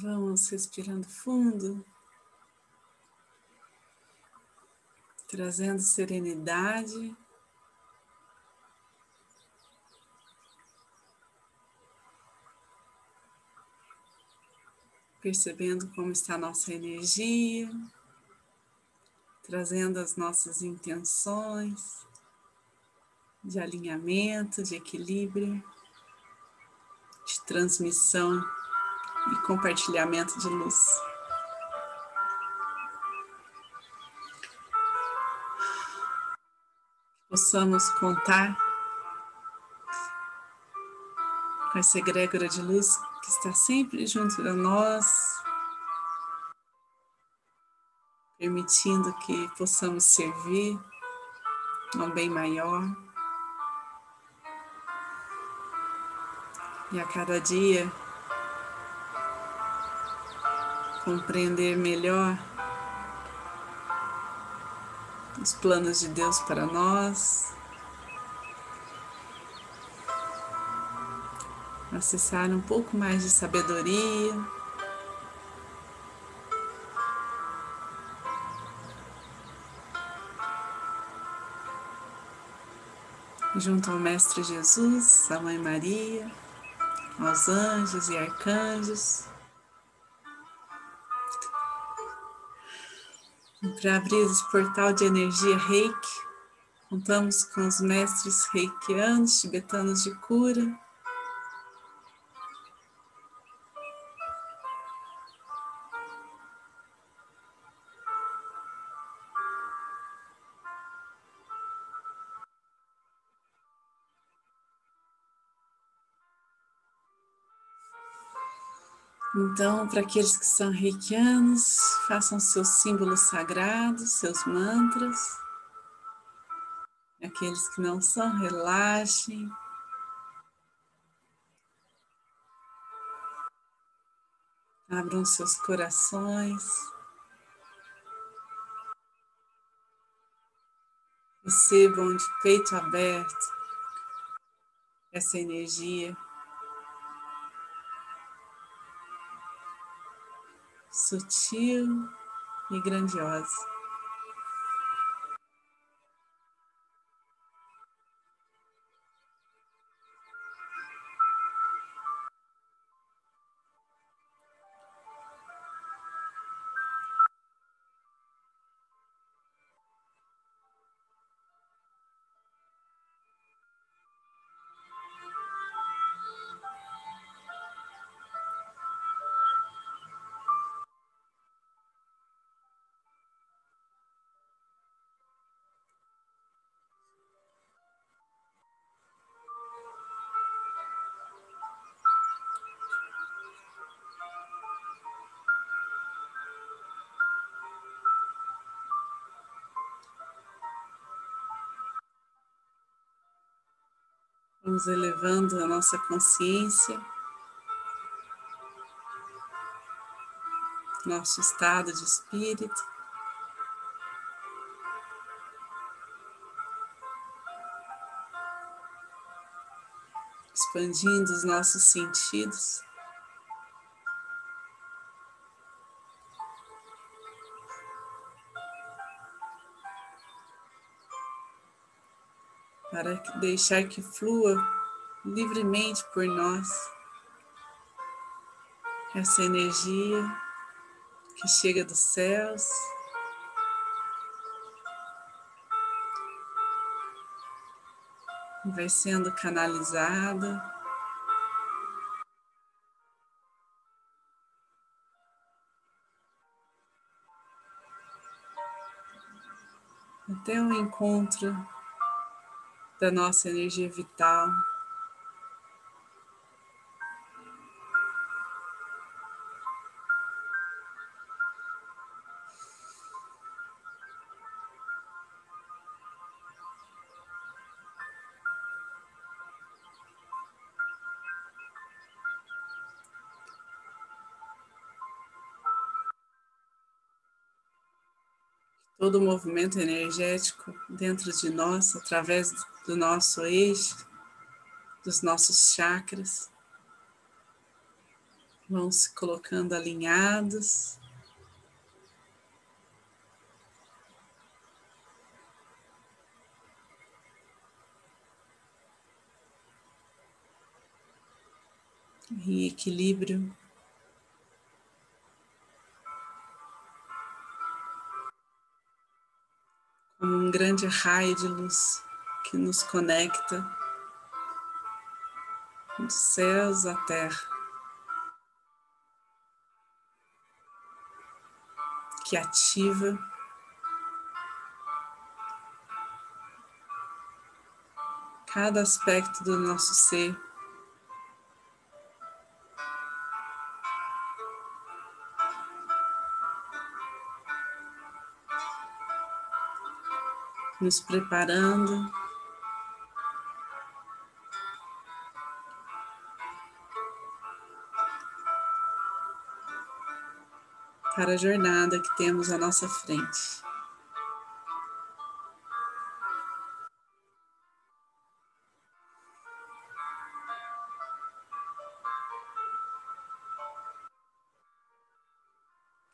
Vamos respirando fundo, trazendo serenidade. Percebendo como está a nossa energia, trazendo as nossas intenções de alinhamento, de equilíbrio, de transmissão e compartilhamento de luz. Possamos contar com essa egrégora de luz que está sempre junto a nós, permitindo que possamos servir a um bem maior. E a cada dia compreender melhor os planos de Deus para nós, acessar um pouco mais de sabedoria. Junto ao Mestre Jesus, à Mãe Maria, aos anjos e arcanjos. Para abrir esse portal de energia reiki, contamos com os mestres reikianos, tibetanos de cura. Então, para aqueles que são reikianos, façam seus símbolos sagrados, seus mantras. Aqueles que não são, relaxem. Abram seus corações. Recebam de peito aberto essa energia sutil e grandiosa. Vamos elevando a nossa consciência, nosso estado de espírito. Expandindo os nossos sentidos. Para deixar que flua livremente por nós essa energia que chega dos céus. Vai sendo canalizada. Até o encontro da nossa energia vital. Todo o movimento energético dentro de nós, através do nosso eixo, dos nossos chakras, vão se colocando alinhados. Em equilíbrio. Um grande raio de luz que nos conecta dos céus à terra. que ativa cada aspecto do nosso ser. Nos preparando para a jornada que temos à nossa frente.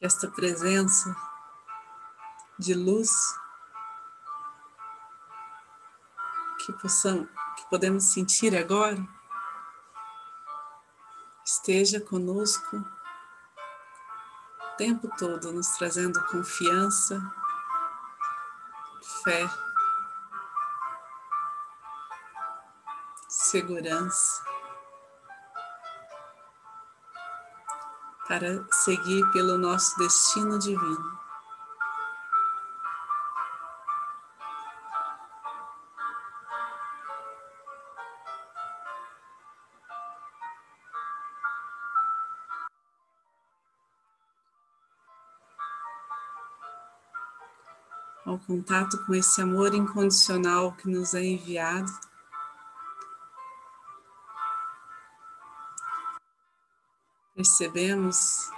Esta presença de luz que possamos, que podemos sentir agora, esteja conosco tempo todo nos trazendo confiança, fé, segurança, para seguir pelo nosso destino divino. Ao contato com esse amor incondicional que nos é enviado. Percebemos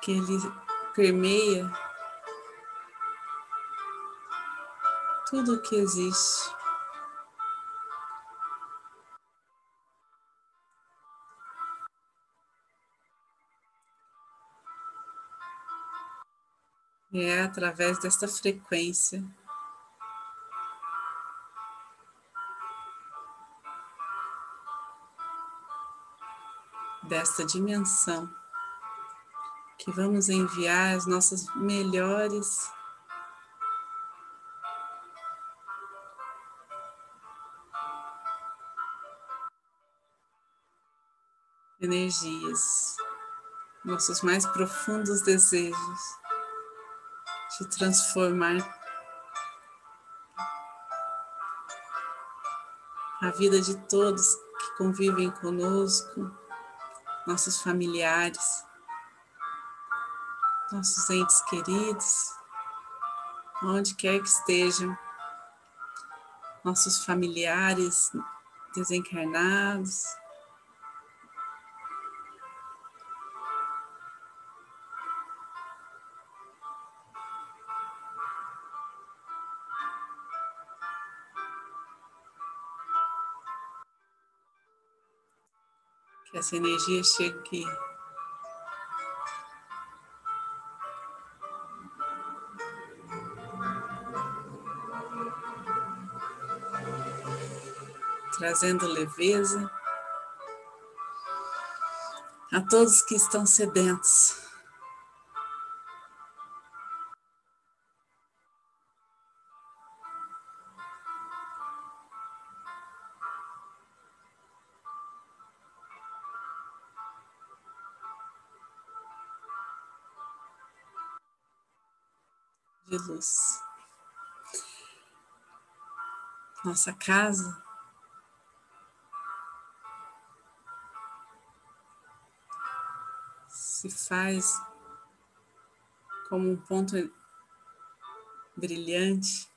que ele permeia tudo que existe. E é através desta frequência desta dimensão que vamos enviar as nossas melhores energias, nossos mais profundos desejos de transformar a vida de todos que convivem conosco, nossos familiares, nossos entes queridos, onde quer que estejam, nossos familiares desencarnados. Essa energia chegue trazendo leveza a todos que estão sedentos. Nossa casa. Se faz como um ponto brilhante.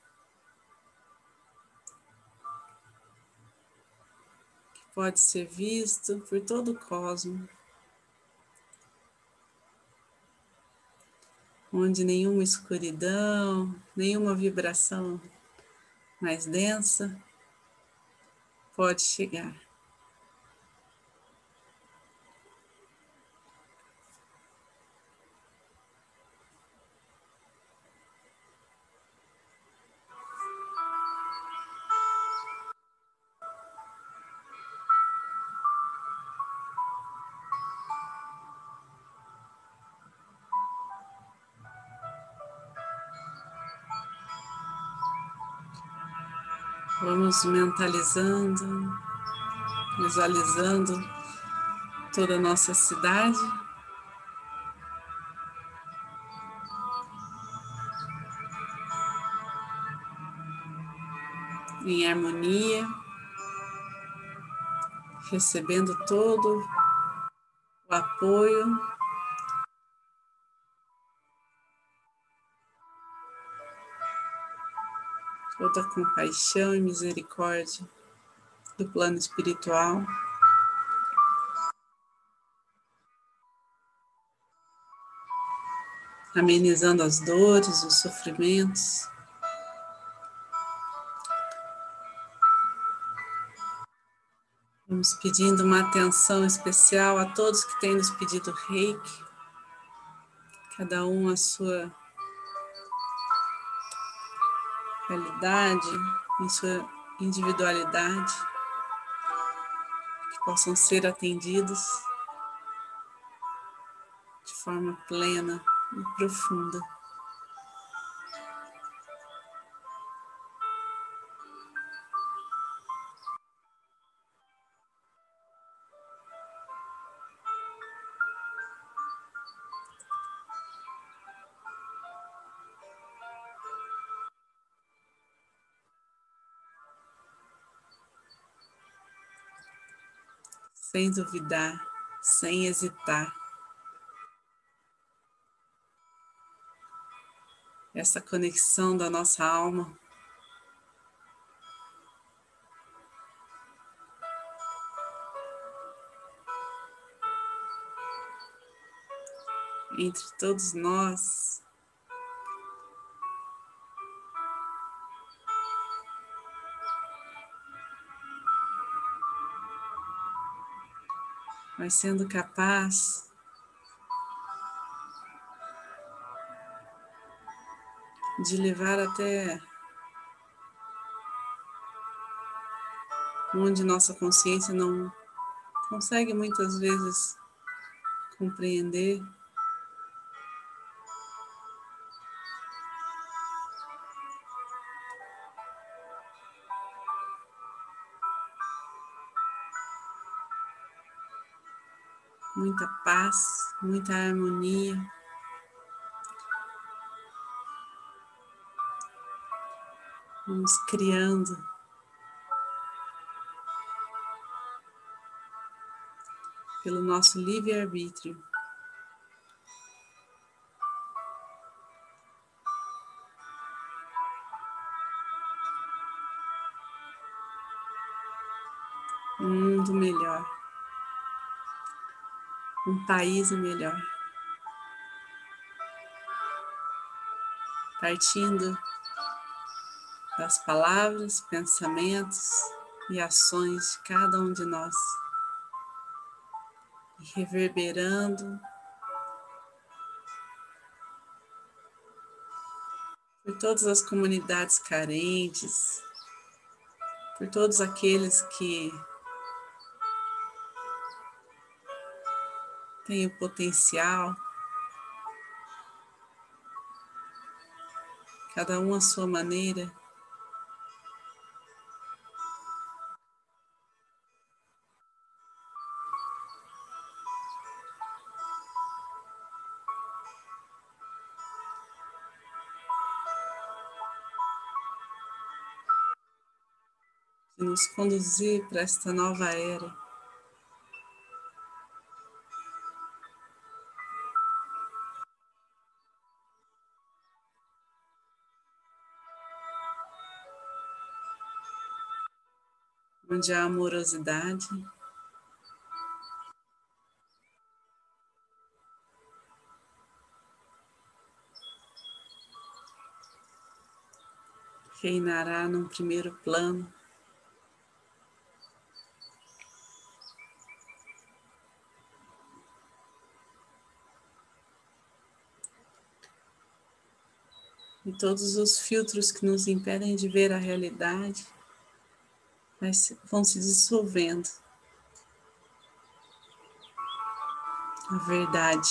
Que pode ser visto por todo o cosmos. Onde nenhuma escuridão, nenhuma vibração mais densa pode chegar. Vamos mentalizando, visualizando toda a nossa cidade. Em harmonia, recebendo todo o apoio toda compaixão e misericórdia do plano espiritual. Amenizando as dores, os sofrimentos. Vamos pedindo uma atenção especial a todos que têm nos pedido reiki, cada um a sua realidade, em sua individualidade, que possam ser atendidos de forma plena e profunda. Sem duvidar, sem hesitar. Essa conexão da nossa alma. Entre todos nós, mas sendo capaz de levar até onde nossa consciência não consegue muitas vezes compreender. Paz, muita harmonia. Vamos criando pelo nosso livre-arbítrio. País melhor. Partindo das palavras, pensamentos e ações de cada um de nós, e reverberando. Por todas as comunidades carentes, por todos aqueles que tem o potencial, cada um à sua maneira. nos conduzir para esta nova era. Onde há amorosidade. Reinará num primeiro plano. E todos os filtros que nos impedem de ver a realidade vão se dissolvendo. A verdade.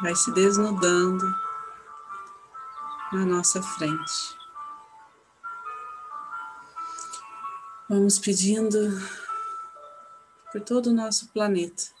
Vai se desnudando na nossa frente. Vamos pedindo por todo o nosso planeta.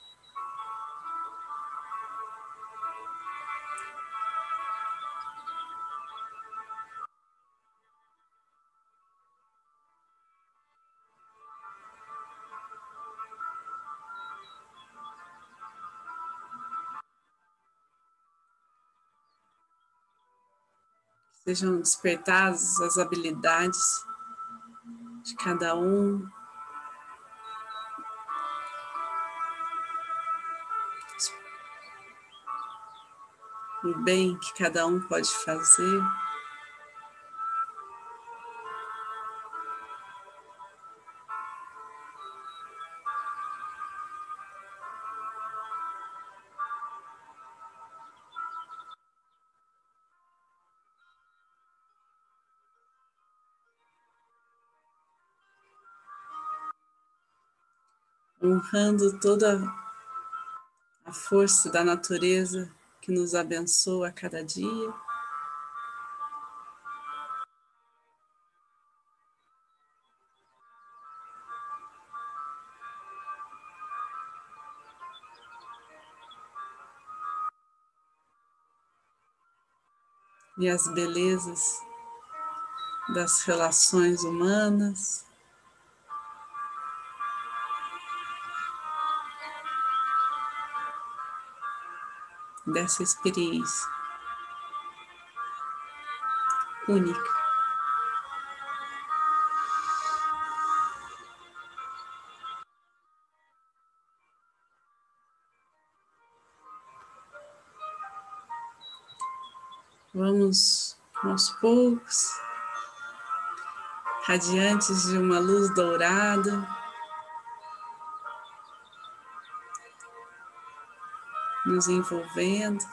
Sejam despertadas as habilidades de cada um, o bem que cada um pode fazer. Honrando toda a força da natureza que nos abençoa a cada dia. E as belezas das relações humanas. Dessa experiência única. Vamos aos poucos, radiantes de uma luz dourada. Nos envolvendo.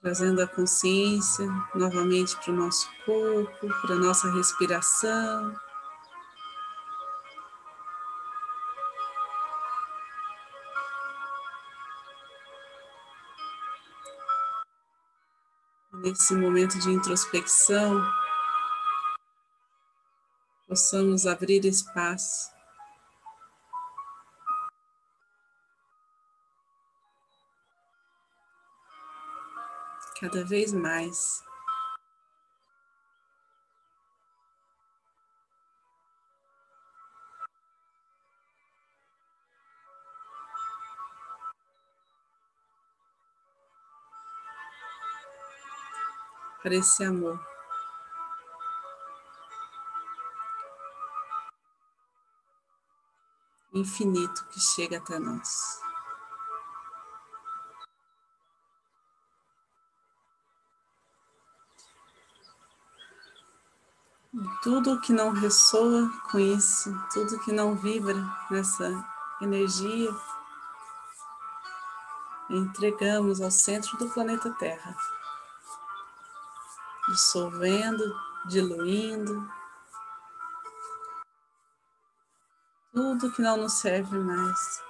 Trazendo a consciência novamente para o nosso corpo, para a nossa respiração. Nesse momento de introspecção, possamos abrir espaço cada vez mais. Para esse amor. Infinito que chega até nós. tudo que não ressoa com isso, tudo que não vibra nessa energia, entregamos ao centro do planeta Terra dissolvendo, diluindo. Tudo que não nos serve mais.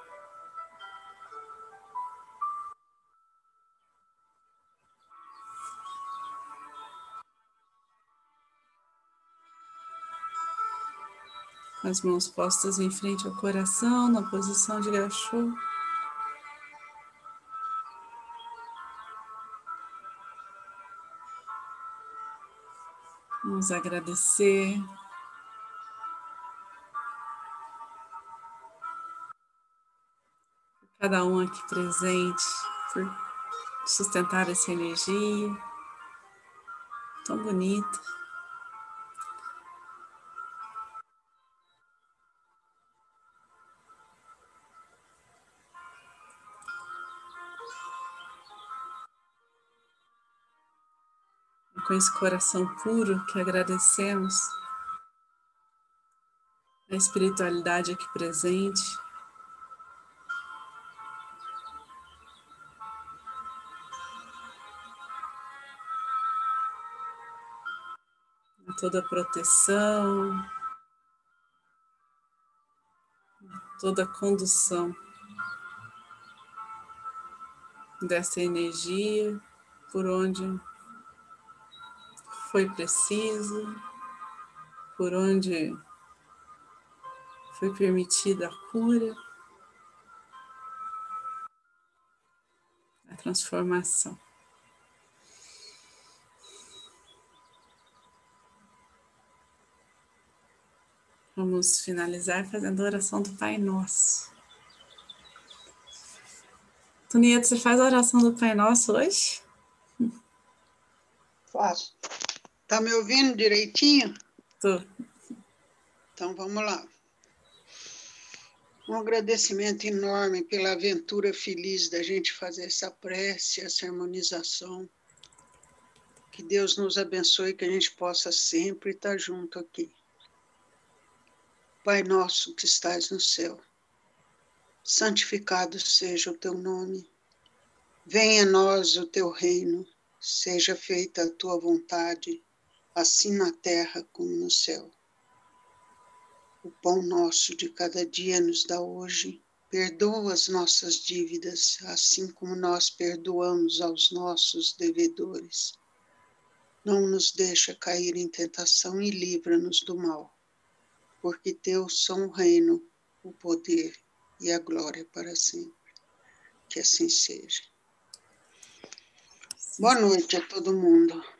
as mãos postas em frente ao coração, na posição de gachô. Vamos agradecer. Cada um aqui presente por sustentar essa energia tão bonita. Com esse coração puro que agradecemos a espiritualidade aqui presente. Toda a proteção, toda a condução dessa energia por onde foi preciso, por onde foi permitida a cura, a transformação. Vamos finalizar fazendo a oração do Pai Nosso. Tonieto, você faz a oração do Pai Nosso hoje? Faço. Tá me ouvindo direitinho? Tô. Então vamos lá. Um agradecimento enorme pela aventura feliz da gente fazer essa prece, essa harmonização. Que Deus nos abençoe, que a gente possa sempre estar junto aqui. Pai nosso que estás no céu, santificado seja o teu nome. Venha a nós o teu reino, seja feita a tua vontade assim na terra como no céu. O pão nosso de cada dia nos dá hoje. Perdoa as nossas dívidas, assim como nós perdoamos aos nossos devedores. Não nos deixa cair em tentação e livra-nos do mal, porque teu são o reino, o poder e a glória para sempre. Que assim seja. Boa noite a todo mundo.